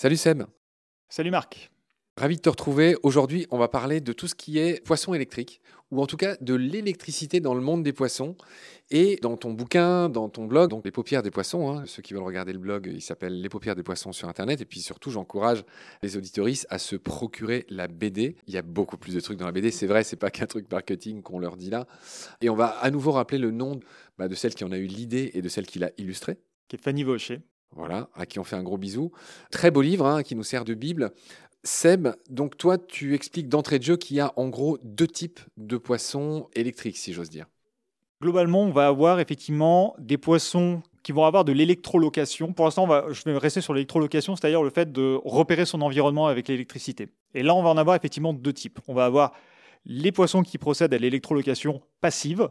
Salut Seb. Salut Marc. Ravi de te retrouver. Aujourd'hui, on va parler de tout ce qui est poisson électrique, ou en tout cas de l'électricité dans le monde des poissons. Et dans ton bouquin, dans ton blog, donc Les paupières des poissons, hein, ceux qui veulent regarder le blog, il s'appelle Les paupières des poissons sur Internet. Et puis surtout, j'encourage les auditoristes à se procurer la BD. Il y a beaucoup plus de trucs dans la BD. C'est vrai, c'est pas qu'un truc marketing qu'on leur dit là. Et on va à nouveau rappeler le nom bah, de celle qui en a eu l'idée et de celle qui l'a illustré. Qui est Fanny Vaucher. Voilà, à qui on fait un gros bisou. Très beau livre hein, qui nous sert de Bible. Seb, donc toi, tu expliques d'entrée de jeu qu'il y a en gros deux types de poissons électriques, si j'ose dire. Globalement, on va avoir effectivement des poissons qui vont avoir de l'électrolocation. Pour l'instant, je vais rester sur l'électrolocation, c'est-à-dire le fait de repérer son environnement avec l'électricité. Et là, on va en avoir effectivement deux types. On va avoir les poissons qui procèdent à l'électrolocation passive,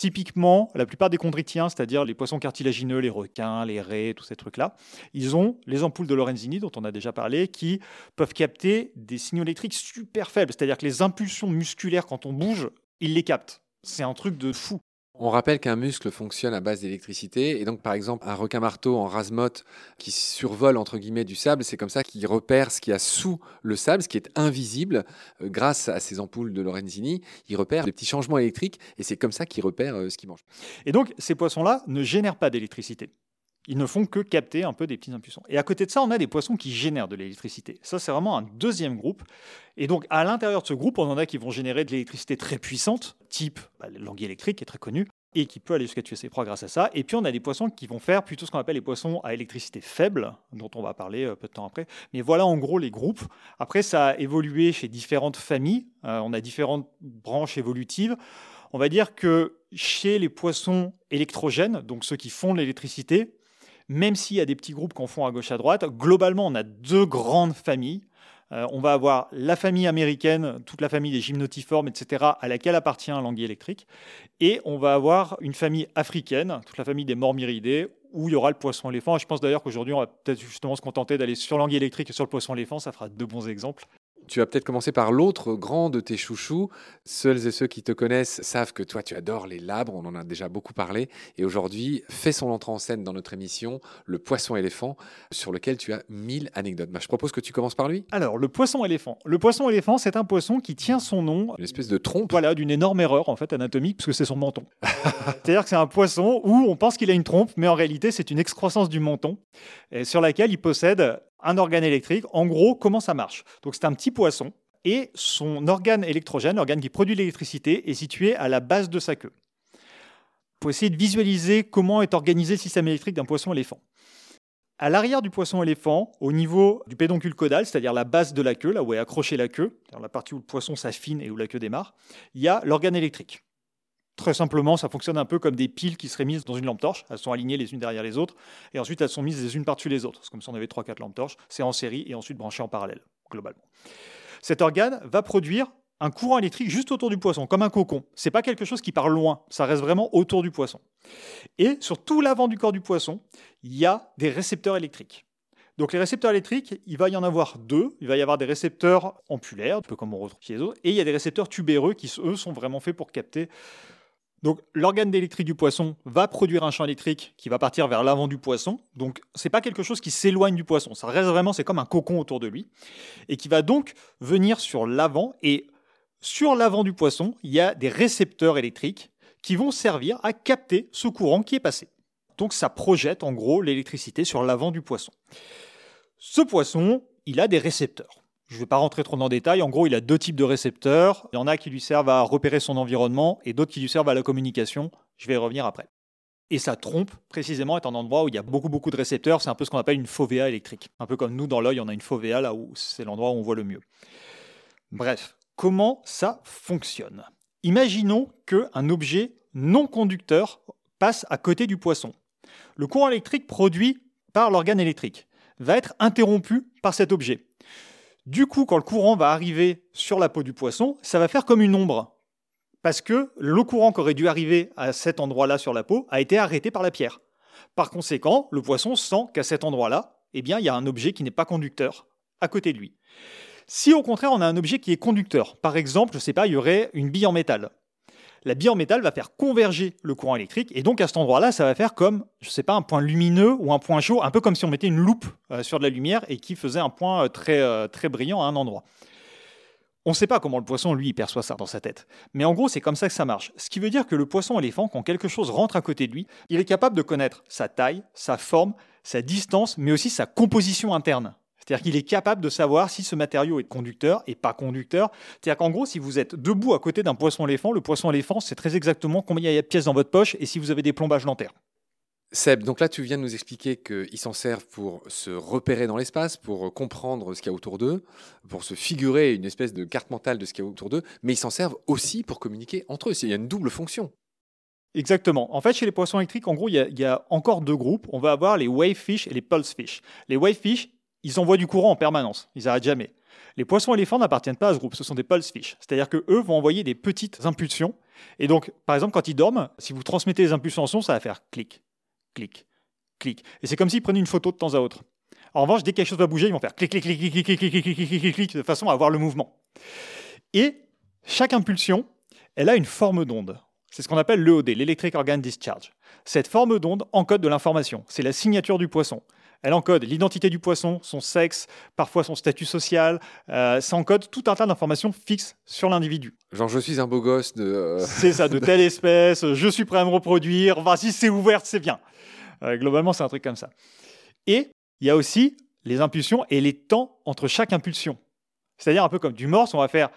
Typiquement, la plupart des chondritiens, c'est-à-dire les poissons cartilagineux, les requins, les raies, tous ces trucs-là, ils ont les ampoules de Lorenzini, dont on a déjà parlé, qui peuvent capter des signaux électriques super faibles. C'est-à-dire que les impulsions musculaires, quand on bouge, ils les captent. C'est un truc de fou. On rappelle qu'un muscle fonctionne à base d'électricité et donc par exemple un requin marteau en rasemote qui survole entre guillemets du sable, c'est comme ça qu'il repère ce qu'il y a sous le sable, ce qui est invisible euh, grâce à ces ampoules de Lorenzini, il repère les petits changements électriques et c'est comme ça qu'il repère euh, ce qu'il mange. Et donc ces poissons-là ne génèrent pas d'électricité. Ils ne font que capter un peu des petits impulsions. Et à côté de ça, on a des poissons qui génèrent de l'électricité. Ça, c'est vraiment un deuxième groupe. Et donc, à l'intérieur de ce groupe, on en a qui vont générer de l'électricité très puissante, type bah, l'anguille électrique, qui est très connu, et qui peut aller jusqu'à tuer ses proies grâce à ça. Et puis, on a des poissons qui vont faire plutôt ce qu'on appelle les poissons à électricité faible, dont on va parler euh, peu de temps après. Mais voilà en gros les groupes. Après, ça a évolué chez différentes familles. Euh, on a différentes branches évolutives. On va dire que chez les poissons électrogènes, donc ceux qui font de l'électricité, même s'il y a des petits groupes qu'on font à gauche à droite, globalement, on a deux grandes familles. Euh, on va avoir la famille américaine, toute la famille des gymnotiformes, etc., à laquelle appartient l'anguille électrique. Et on va avoir une famille africaine, toute la famille des mormiridés, où il y aura le poisson éléphant. je pense d'ailleurs qu'aujourd'hui, on va peut-être justement se contenter d'aller sur l'anguille électrique et sur le poisson éléphant. Ça fera deux bons exemples. Tu vas peut-être commencer par l'autre grand de tes chouchous. Seuls et ceux qui te connaissent savent que toi, tu adores les labres. On en a déjà beaucoup parlé. Et aujourd'hui, fait son entrée en scène dans notre émission, le poisson éléphant, sur lequel tu as mille anecdotes. Bah, je propose que tu commences par lui. Alors, le poisson éléphant. Le poisson éléphant, c'est un poisson qui tient son nom. Une espèce de trompe. Voilà, d'une énorme erreur, en fait, anatomique, puisque c'est son menton. C'est-à-dire que c'est un poisson où on pense qu'il a une trompe, mais en réalité, c'est une excroissance du menton, sur laquelle il possède un organe électrique. En gros, comment ça marche? Donc c'est un petit poisson et son organe électrogène, l'organe qui produit l'électricité, est situé à la base de sa queue. Pour essayer de visualiser comment est organisé le système électrique d'un poisson éléphant. À l'arrière du poisson éléphant, au niveau du pédoncule caudal, c'est-à-dire la base de la queue, là où est accrochée la queue, la partie où le poisson s'affine et où la queue démarre, il y a l'organe électrique. Très simplement, ça fonctionne un peu comme des piles qui seraient mises dans une lampe torche. Elles sont alignées les unes derrière les autres, et ensuite elles sont mises les unes par-dessus les autres. C'est comme si on avait 3-4 lampes torches. C'est en série et ensuite branché en parallèle, globalement. Cet organe va produire un courant électrique juste autour du poisson, comme un cocon. C'est pas quelque chose qui part loin, ça reste vraiment autour du poisson. Et sur tout l'avant du corps du poisson, il y a des récepteurs électriques. Donc les récepteurs électriques, il va y en avoir deux. Il va y avoir des récepteurs ampulaires, un peu comme on retrouve chez les autres, et il y a des récepteurs tubéreux qui, eux, sont vraiment faits pour capter donc l'organe électrique du poisson va produire un champ électrique qui va partir vers l'avant du poisson. Donc c'est pas quelque chose qui s'éloigne du poisson, ça reste vraiment c'est comme un cocon autour de lui et qui va donc venir sur l'avant et sur l'avant du poisson, il y a des récepteurs électriques qui vont servir à capter ce courant qui est passé. Donc ça projette en gros l'électricité sur l'avant du poisson. Ce poisson, il a des récepteurs. Je ne vais pas rentrer trop dans le détail. En gros, il a deux types de récepteurs. Il y en a qui lui servent à repérer son environnement et d'autres qui lui servent à la communication. Je vais y revenir après. Et sa trompe, précisément, est un endroit où il y a beaucoup, beaucoup de récepteurs. C'est un peu ce qu'on appelle une fovea électrique. Un peu comme nous, dans l'œil, on a une fovea, là où c'est l'endroit où on voit le mieux. Bref, comment ça fonctionne? Imaginons qu'un objet non conducteur passe à côté du poisson. Le courant électrique produit par l'organe électrique va être interrompu par cet objet. Du coup, quand le courant va arriver sur la peau du poisson, ça va faire comme une ombre. Parce que le courant qui aurait dû arriver à cet endroit-là sur la peau a été arrêté par la pierre. Par conséquent, le poisson sent qu'à cet endroit-là, eh bien, il y a un objet qui n'est pas conducteur à côté de lui. Si au contraire on a un objet qui est conducteur, par exemple, je sais pas, il y aurait une bille en métal. La bille en métal va faire converger le courant électrique et donc à cet endroit-là, ça va faire comme, je ne sais pas, un point lumineux ou un point chaud, un peu comme si on mettait une loupe euh, sur de la lumière et qui faisait un point euh, très, euh, très brillant à un endroit. On ne sait pas comment le poisson, lui, perçoit ça dans sa tête. Mais en gros, c'est comme ça que ça marche. Ce qui veut dire que le poisson-éléphant, quand quelque chose rentre à côté de lui, il est capable de connaître sa taille, sa forme, sa distance, mais aussi sa composition interne. C'est-à-dire qu'il est capable de savoir si ce matériau est conducteur et pas conducteur. C'est-à-dire qu'en gros, si vous êtes debout à côté d'un poisson-éléphant, le poisson-éléphant sait très exactement combien il y a de pièces dans votre poche et si vous avez des plombages dentaires. Seb, donc là tu viens de nous expliquer qu'ils s'en servent pour se repérer dans l'espace, pour comprendre ce qu'il y a autour d'eux, pour se figurer une espèce de carte mentale de ce qu'il y a autour d'eux, mais ils s'en servent aussi pour communiquer entre eux. Il y a une double fonction. Exactement. En fait, chez les poissons électriques, en gros, il y, a, il y a encore deux groupes. On va avoir les wave fish et les pulse fish. Les wave fish, ils envoient du courant en permanence, ils n'arrêtent jamais. Les poissons éléphants n'appartiennent pas à ce groupe, ce sont des pulse fish. C'est-à-dire que eux vont envoyer des petites impulsions. Et donc, par exemple, quand ils dorment, si vous transmettez les impulsions en son, ça va faire clic, clic, clic. Et c'est comme s'ils prenaient une photo de temps à autre. En revanche, dès que quelque chose va bouger, ils vont faire clic, clic, clic, clic, clic, clic, clic, clic, clic, clic, clic, de façon à avoir le mouvement. Et chaque impulsion, elle a une forme d'onde. C'est ce qu'on appelle l'EOD, l'Electric Organ Discharge. Cette forme d'onde encode de l'information. C'est la signature du poisson. Elle encode l'identité du poisson, son sexe, parfois son statut social. Euh, ça encode tout un tas d'informations fixes sur l'individu. Genre, je suis un beau gosse de. euh, C'est ça, de telle espèce, je suis prêt à me reproduire, enfin, si c'est ouvert, c'est bien. Euh, globalement, c'est un truc comme ça. Et il y a aussi les impulsions et les temps entre chaque impulsion. C'est-à-dire un peu comme du morse, on va faire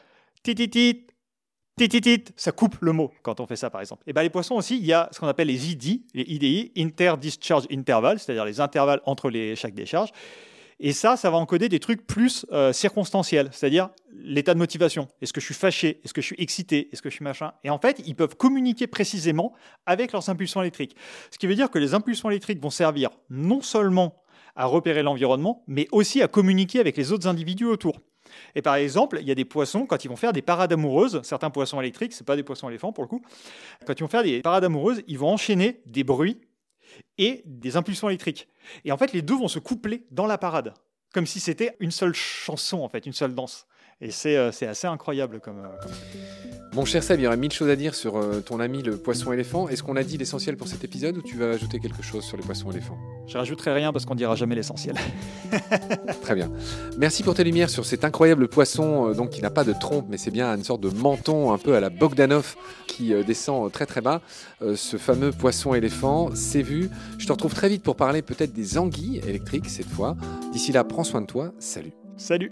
tititit, tititit, ça coupe le mot quand on fait ça par exemple. Et bien les poissons aussi, il y a ce qu'on appelle les IDI, les IDI, Inter-Discharge Interval, c'est-à-dire les intervalles entre les, chaque décharge. Et ça, ça va encoder des trucs plus euh, circonstanciels, c'est-à-dire l'état de motivation. Est-ce que je suis fâché? Est-ce que je suis excité? Est-ce que je suis machin? Et en fait, ils peuvent communiquer précisément avec leurs impulsions électriques. Ce qui veut dire que les impulsions électriques vont servir non seulement à repérer l'environnement, mais aussi à communiquer avec les autres individus autour. Et par exemple, il y a des poissons, quand ils vont faire des parades amoureuses, certains poissons électriques, ce pas des poissons éléphants pour le coup, quand ils vont faire des parades amoureuses, ils vont enchaîner des bruits et des impulsions électriques. Et en fait, les deux vont se coupler dans la parade, comme si c'était une seule chanson, en fait, une seule danse. Et c'est euh, assez incroyable comme... euh, comme- Mon cher Seb, il y aurait mille choses à dire sur euh, ton ami le poisson éléphant. Est-ce qu'on a dit l'essentiel pour cet épisode ou tu vas ajouter quelque chose sur les poissons éléphants? Je rajouterai rien parce qu'on dira jamais l'essentiel. Très bien. Merci pour tes lumières sur cet incroyable poisson euh, donc qui n'a pas de trompe, mais c'est bien une sorte de menton un peu à la Bogdanov qui euh, descend très très bas. Ce fameux poisson éléphant, c'est vu. Je te retrouve très vite pour parler peut-être des anguilles électriques cette fois. D'ici là, prends soin de toi. Salut. Salut